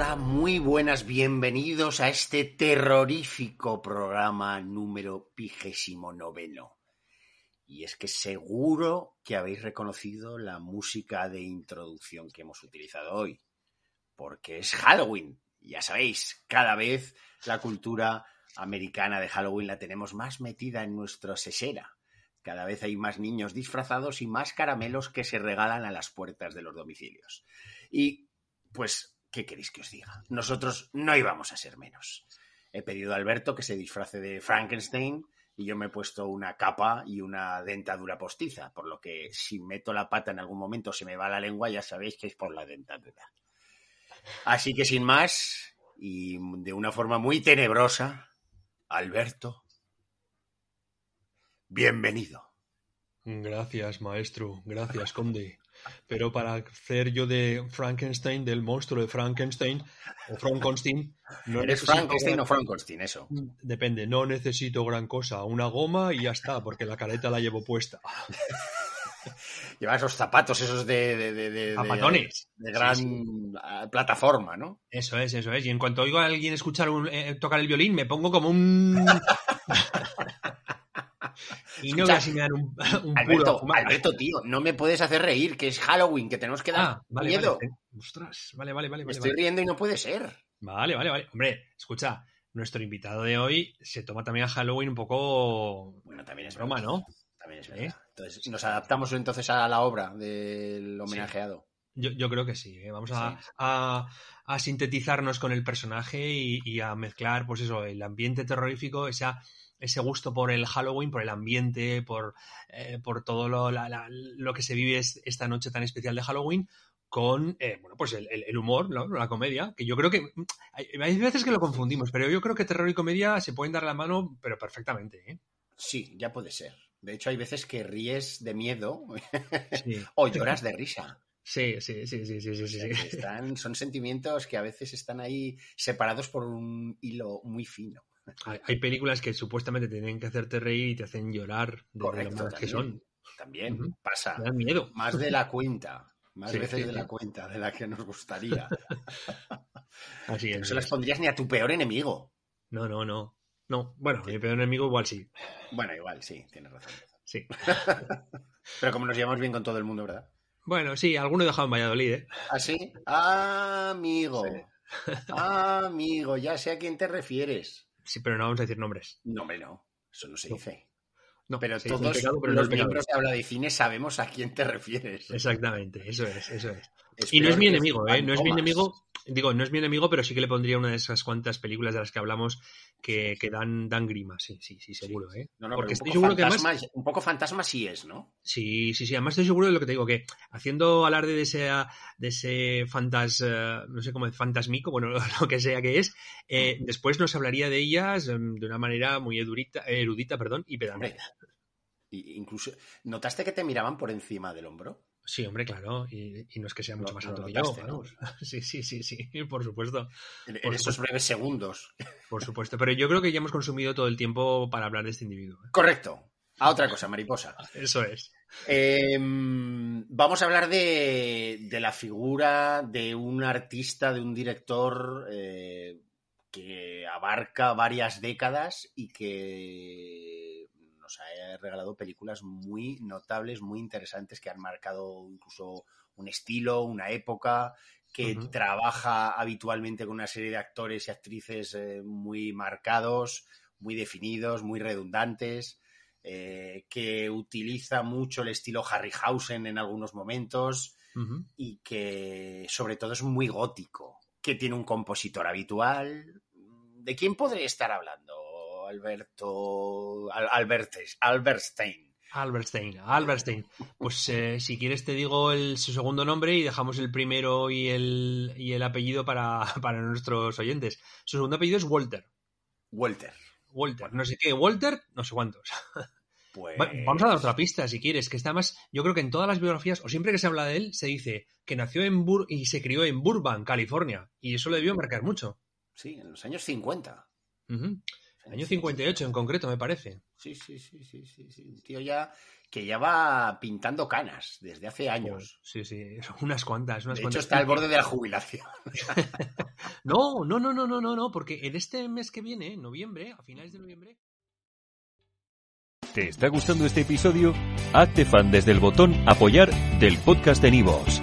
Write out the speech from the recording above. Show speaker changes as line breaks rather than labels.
Muy buenas, bienvenidos a este terrorífico programa número vigésimo noveno. Y es que seguro que habéis reconocido la música de introducción que hemos utilizado hoy, porque es Halloween. Ya sabéis, cada vez la cultura americana de Halloween la tenemos más metida en nuestra sesera. Cada vez hay más niños disfrazados y más caramelos que se regalan a las puertas de los domicilios. Y pues ¿qué queréis que os diga? Nosotros no íbamos a ser menos. He pedido a Alberto que se disfrace de Frankenstein y yo me he puesto una capa y una dentadura postiza, por lo que si meto la pata en algún momento se me va la lengua, ya sabéis que es por la dentadura. Así que sin más, y de una forma muy tenebrosa, Alberto, bienvenido.
Gracias, maestro. Gracias, conde. Pero para hacer yo de Frankenstein, del monstruo de Frankenstein, o Frankenstein...
No ¿Eres Frankenstein o Frankenstein, eso?
Depende, no necesito gran cosa. Una goma y ya está, porque la careta la llevo puesta.
Lleva esos zapatos, esos de... de, de, de De, gran plataforma, ¿no?
Eso es, eso es. Y en cuanto oigo a alguien escuchar eh, tocar el violín, me pongo como un...
Y no casi me dan un, un Alberto, Alberto, tío, no me puedes hacer reír, que es Halloween, que tenemos que dar ah, miedo.
Vale. Ostras, vale, vale, vale.
Me estoy riendo y no puede ser.
Vale, vale, vale. Hombre, escucha, nuestro invitado de hoy se toma también a Halloween un poco.
Bueno, también es broma, ¿no? También es ¿Eh? verdad. Entonces, nos adaptamos entonces a la obra del homenajeado.
Yo, yo, creo que sí. ¿eh? Vamos a, a, a, sintetizarnos con el personaje y, y, a mezclar, pues eso, el ambiente terrorífico, esa ese gusto por el Halloween, por el ambiente, por, eh, por todo lo, lo, que se vive esta noche tan especial de Halloween, con eh, bueno, pues el, el humor, la comedia, que yo creo que hay, veces que lo confundimos, pero yo creo que terror y comedia se pueden dar la mano, pero perfectamente. ¿eh?
Sí, ya puede ser. De hecho, hay veces que ríes de miedo o lloras de risa.
Sí, sí, sí, sí, sí, sí.
Están, son sentimientos que a veces están ahí separados por un hilo muy fino.
Hay, películas que supuestamente tienen que hacerte reír y te hacen llorar de lo que son.
También pasa.
Me da miedo.
Más de la cuenta. Más veces de la cuenta, de la que nos gustaría.
Así es.
No se las pondrías ni a tu peor enemigo.
No, no, no. No, bueno, mi peor enemigo igual sí.
Bueno, igual, sí, tienes razón.
Sí.
Pero como nos llevamos bien con todo el mundo, ¿verdad?
Bueno, sí, alguno he dejado en Valladolid, ¿eh?
¿Ah, sí? amigo. amigo, ya sé a quién te refieres.
Sí, pero no vamos a decir nombres.
No, hombre, no. Eso no se dice. No, pero todos los miembros de Habla de Cine sabemos a quién te refieres.
Exactamente, eso es, eso es. Y no es mi enemigo, ¿eh? No es mi enemigo, digo, no es mi enemigo, pero sí que le pondría una de esas cuantas películas de las que hablamos que, que dan, dan grima, sí, sí, sí, seguro, ¿eh?
No, no, Porque estoy seguro que además... Un poco fantasma sí es, ¿no?
Sí, sí, sí, además estoy seguro de lo que te digo, que haciendo alarde de ese, de ese fantas, eh, no sé cómo, fantasmico, bueno, lo que sea que es, eh, después nos hablaría de ellas em, de una manera muy erudita, erudita perdón, y pedante.
Incluso, ¿notaste que te miraban por encima del hombro?
Sí, hombre, claro. Y, no es que sea mucho más alto que yo. Sí, sí, sí, sí, por supuesto.
En, esos breves segundos.
Por supuesto. Pero yo creo que ya hemos consumido todo el tiempo para hablar de este individuo.
¿eh? Correcto. A otra cosa, mariposa.
Eso es.
Em, vamos a hablar de, la figura de un artista, de un director eh, que abarca varias décadas y que ha regalado películas muy notables, muy interesantes, que han marcado incluso un estilo, una época, que trabaja habitualmente con una serie de actores y actrices eh, muy marcados, muy definidos, muy redundantes, eh, que utiliza mucho el estilo Harryhausen en algunos momentos y que sobre todo es muy gótico, que tiene un compositor habitual. ¿De quién podré estar hablando? Alberto Albertes, Albertstein.
Albertstein, Albertstein. Pues eh, si quieres te digo el, su segundo nombre y dejamos el primero y el, y el apellido para, para, nuestros oyentes. Su segundo apellido es Walter.
Walter.
Walter. No sé qué, Walter, no sé cuántos. Pues... vamos a dar otra pista si quieres, que está más, yo creo que en todas las biografías, o siempre que se habla de él, se dice que nació en Bur y se crió en Burbank, California, y eso le debió marcar mucho.
Sí, en los años 50.
Año 58 en concreto, me parece.
Sí, sí, sí, sí, sí, sí. Un tío ya que ya va pintando canas desde hace años.
sí, sí, unas cuantas, unas
de hecho, está al borde de la jubilación.
No, no, no, no, no, no, no, porque en este mes que viene, noviembre, a finales de noviembre.
¿Te está gustando este episodio? Hazte fan desde el botón Apoyar del podcast de Nivos.